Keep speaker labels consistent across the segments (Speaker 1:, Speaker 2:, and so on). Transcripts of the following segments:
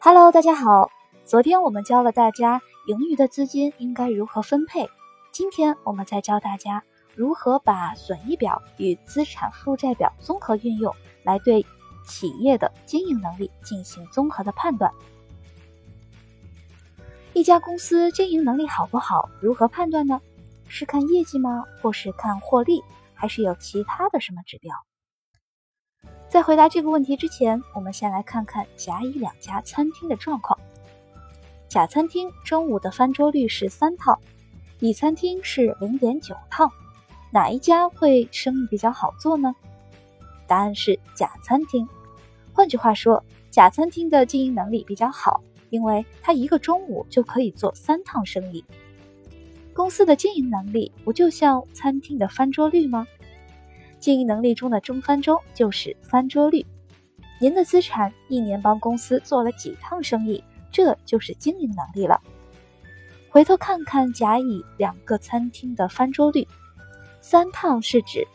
Speaker 1: Hello，大家好。昨天我们教了大家盈余的资金应该如何分配，今天我们再教大家如何把损益表与资产负债表综合运用，来对企业的经营能力进行综合的判断。一家公司经营能力好不好，如何判断呢？是看业绩吗？或是看获利？还是有其他的什么指标？在回答这个问题之前，我们先来看看甲乙两家餐厅的状况。甲餐厅中午的翻桌率是三套，乙餐厅是零点九套，哪一家会生意比较好做呢？答案是甲餐厅。换句话说，甲餐厅的经营能力比较好，因为它一个中午就可以做三趟生意。公司的经营能力不就像餐厅的翻桌率吗？经营能力中的中翻中就是翻桌率。您的资产一年帮公司做了几趟生意，这就是经营能力了。回头看看甲乙两个餐厅的翻桌率，三趟是指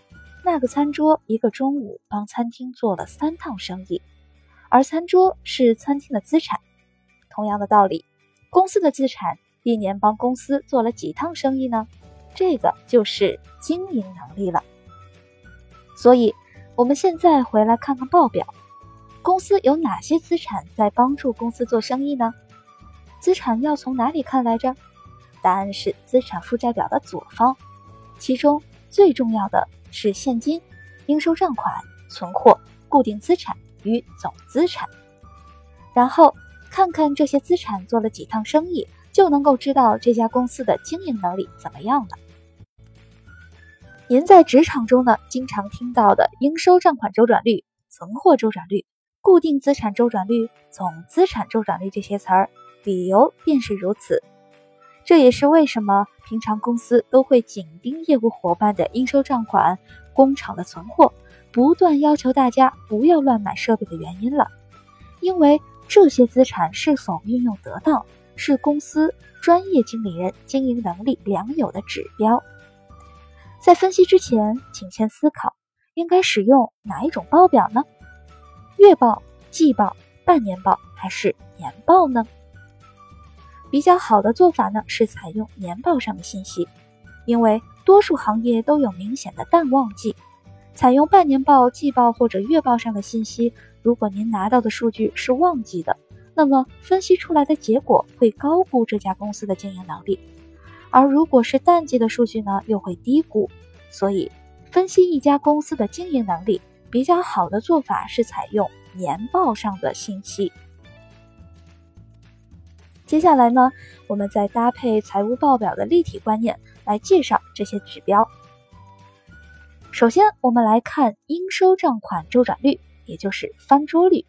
Speaker 1: 那个餐桌一个中午帮餐厅做了三趟生意，而餐桌是餐厅的资产。同样的道理，公司的资产一年帮公司做了几趟生意呢？这个就是经营能力了。所以，我们现在回来看看报表，公司有哪些资产在帮助公司做生意呢？资产要从哪里看来着？答案是资产负债表的左方，其中最重要的是现金、应收账款、存货、固定资产与总资产。然后看看这些资产做了几趟生意，就能够知道这家公司的经营能力怎么样了。您在职场中呢，经常听到的应收账款周转率、存货周转率、固定资产周转率、总资产周转率这些词儿，理由便是如此。这也是为什么平常公司都会紧盯业务伙伴的应收账款、工厂的存货，不断要求大家不要乱买设备的原因了。因为这些资产是否运用得当，是公司专业经理人经营能力良有的指标。在分析之前，请先思考应该使用哪一种报表呢？月报、季报、半年报还是年报呢？比较好的做法呢是采用年报上的信息，因为多数行业都有明显的淡旺季。采用半年报、季报或者月报上的信息，如果您拿到的数据是旺季的，那么分析出来的结果会高估这家公司的经营能力。而如果是淡季的数据呢，又会低估，所以分析一家公司的经营能力比较好的做法是采用年报上的信息。接下来呢，我们再搭配财务报表的立体观念来介绍这些指标。首先，我们来看应收账款周转率，也就是翻桌率。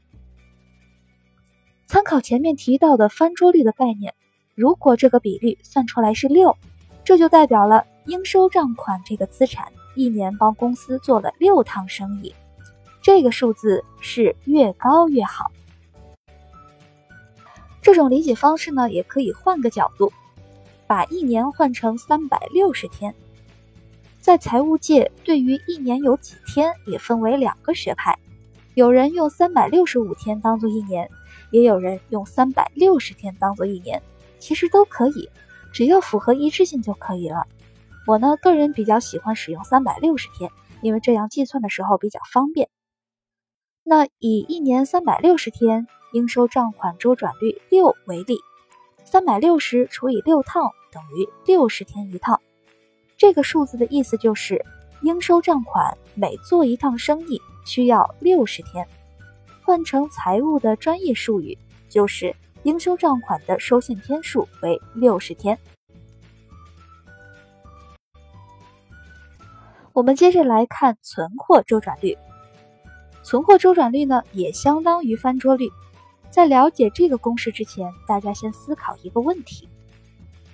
Speaker 1: 参考前面提到的翻桌率的概念。如果这个比率算出来是六，这就代表了应收账款这个资产一年帮公司做了六趟生意，这个数字是越高越好。这种理解方式呢，也可以换个角度，把一年换成三百六十天。在财务界，对于一年有几天也分为两个学派，有人用三百六十五天当做一年，也有人用三百六十天当做一年。其实都可以，只要符合一致性就可以了。我呢，个人比较喜欢使用三百六十天，因为这样计算的时候比较方便。那以一年三百六十天应收账款周转率六为例，三百六十除以六套等于六十天一套。这个数字的意思就是，应收账款每做一趟生意需要六十天。换成财务的专业术语，就是。应收账款的收现天数为六十天。我们接着来看存货周转率。存货周转率呢，也相当于翻桌率。在了解这个公式之前，大家先思考一个问题：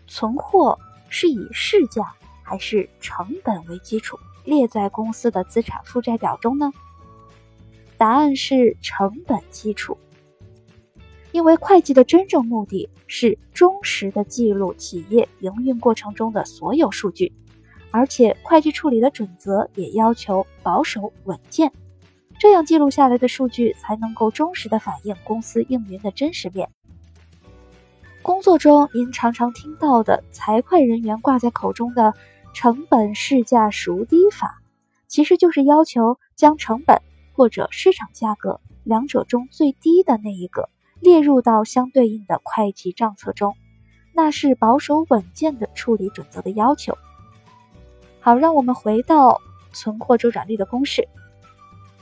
Speaker 1: 存货是以市价还是成本为基础列在公司的资产负债表中呢？答案是成本基础。因为会计的真正目的是忠实的记录企业营运过程中的所有数据，而且会计处理的准则也要求保守稳健。这样记录下来的数据才能够忠实的反映公司运营的真实面。工作中您常常听到的财会人员挂在口中的“成本市价孰低法”，其实就是要求将成本或者市场价格两者中最低的那一个列入到相对应的会计账册中，那是保守稳健的处理准则的要求。好，让我们回到存货周转率的公式。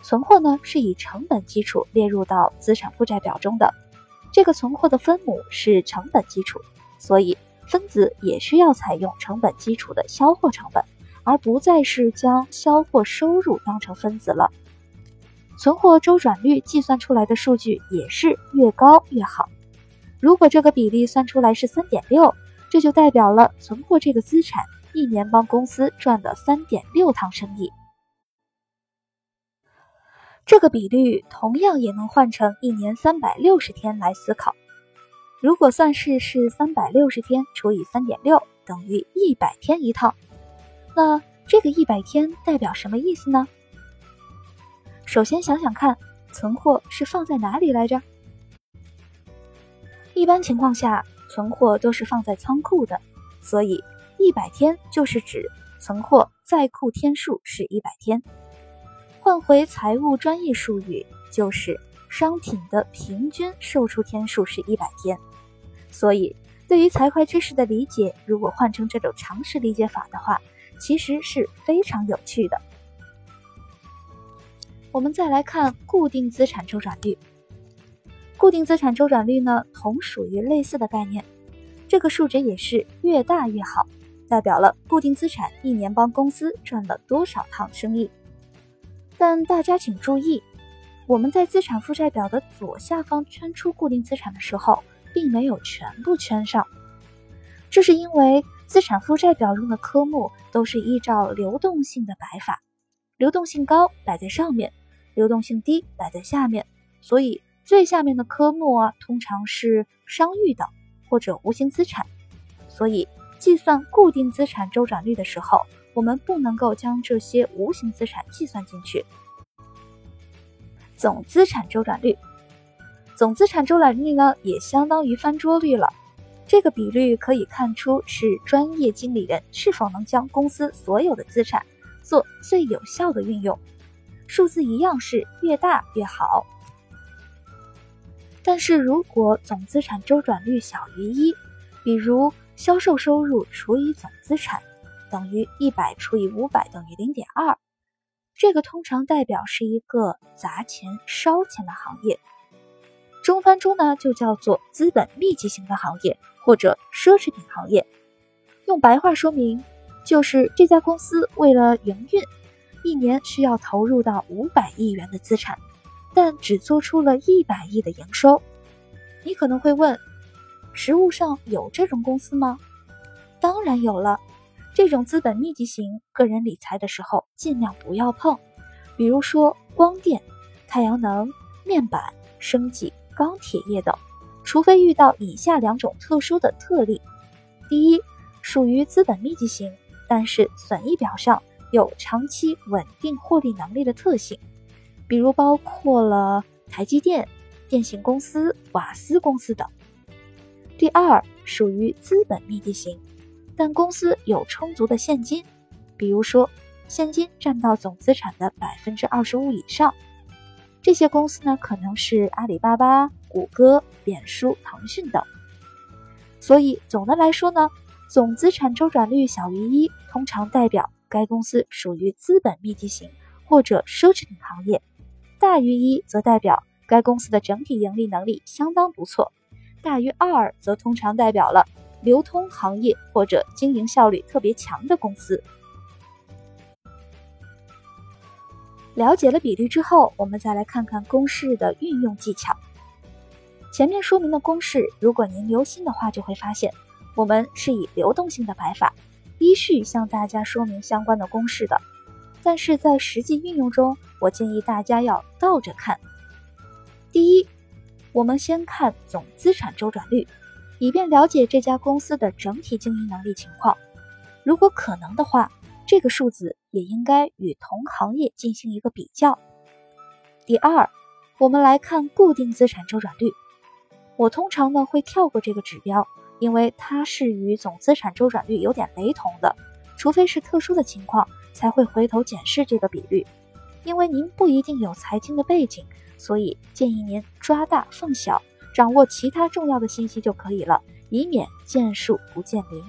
Speaker 1: 存货呢是以成本基础列入到资产负债表中的。这个存货的分母是成本基础，所以分子也需要采用成本基础的销货成本，而不再是将销货收入当成分子了。存货周转率计算出来的数据也是越高越好。如果这个比例算出来是三点六，这就代表了存货这个资产一年帮公司赚了三点六趟生意。这个比率同样也能换成一年三百六十天来思考。如果算式是三百六十天除以三点六等于一百天一趟，那这个一百天代表什么意思呢？首先想想看，存货是放在哪里来着？一般情况下，存货都是放在仓库的，所以一百天就是指存货在库天数是一百天。换回财务专业术语，就是商品的平均售出天数是一百天。所以，对于财会知识的理解，如果换成这种常识理解法的话，其实是非常有趣的。我们再来看固定资产周转率。固定资产周转率呢，同属于类似的概念，这个数值也是越大越好，代表了固定资产一年帮公司赚了多少趟生意。但大家请注意，我们在资产负债表的左下方圈出固定资产的时候，并没有全部圈上。这是因为资产负债表中的科目都是依照流动性的摆法，流动性高摆在上面，流动性低摆在下面，所以最下面的科目啊，通常是商誉等或者无形资产。所以计算固定资产周转率的时候。我们不能够将这些无形资产计算进去。总资产周转率，总资产周转率呢，也相当于翻桌率了。这个比率可以看出是专业经理人是否能将公司所有的资产做最有效的运用。数字一样是越大越好。但是如果总资产周转率小于一，比如销售收入除以总资产。等于一百除以五百等于零点二，这个通常代表是一个砸钱烧钱的行业。中翻中呢就叫做资本密集型的行业或者奢侈品行业。用白话说明，就是这家公司为了营运，一年需要投入到五百亿元的资产，但只做出了一百亿的营收。你可能会问，实物上有这种公司吗？当然有了。这种资本密集型个人理财的时候，尽量不要碰，比如说光电、太阳能、面板、生技、钢铁业等，除非遇到以下两种特殊的特例：第一，属于资本密集型，但是损益表上有长期稳定获利能力的特性，比如包括了台积电、电信公司、瓦斯公司等；第二，属于资本密集型。但公司有充足的现金，比如说现金占到总资产的百分之二十五以上，这些公司呢可能是阿里巴巴、谷歌、脸书、腾讯等。所以总的来说呢，总资产周转率小于一，通常代表该公司属于资本密集型或者奢侈品行业；大于一则代表该公司的整体盈利能力相当不错；大于二则通常代表了。流通行业或者经营效率特别强的公司。了解了比率之后，我们再来看看公式的运用技巧。前面说明的公式，如果您留心的话，就会发现我们是以流动性的摆法依序向大家说明相关的公式的。但是在实际运用中，我建议大家要倒着看。第一，我们先看总资产周转率。以便了解这家公司的整体经营能力情况，如果可能的话，这个数字也应该与同行业进行一个比较。第二，我们来看固定资产周转率。我通常呢会跳过这个指标，因为它是与总资产周转率有点雷同的，除非是特殊的情况才会回头检视这个比率。因为您不一定有财经的背景，所以建议您抓大放小，掌握其他重要的信息就可以了，以免见树不见林。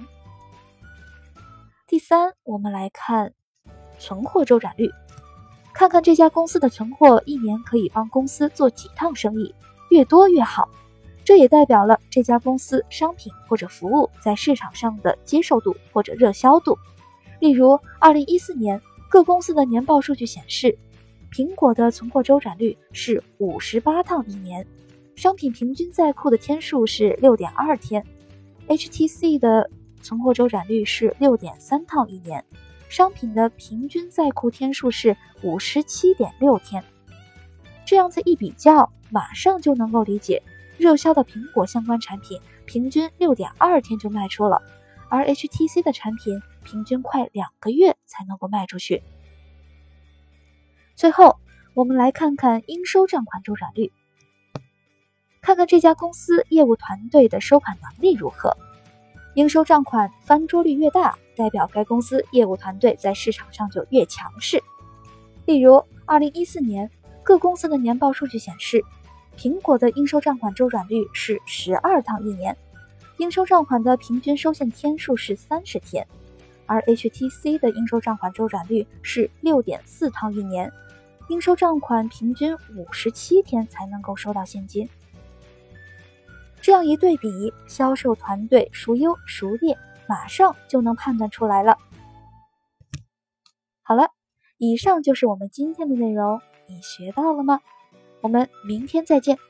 Speaker 1: 第三，我们来看存货周转率，看看这家公司的存货一年可以帮公司做几趟生意，越多越好。这也代表了这家公司商品或者服务在市场上的接受度或者热销度。例如，二零一四年各公司的年报数据显示，苹果的存货周转率是五十八趟一年，商品平均在库的天数是六点二天；HTC 的存货周转率是六点三趟一年，商品的平均在库天数是五十七点六天。这样子一比较，马上就能够理解。热销的苹果相关产品平均六点二天就卖出了，而 HTC 的产品平均快两个月才能够卖出去。最后，我们来看看应收账款周转率，看看这家公司业务团队的收款能力如何。应收账款翻桌率越大，代表该公司业务团队在市场上就越强势。例如，二零一四年各公司的年报数据显示。苹果的应收账款周转率是十二趟一年，应收账款的平均收现天数是三十天，而 HTC 的应收账款周转率是六点四趟一年，应收账款平均五十七天才能够收到现金。这样一对比，销售团队孰优孰劣，马上就能判断出来了。好了，以上就是我们今天的内容，你学到了吗？我们明天再见。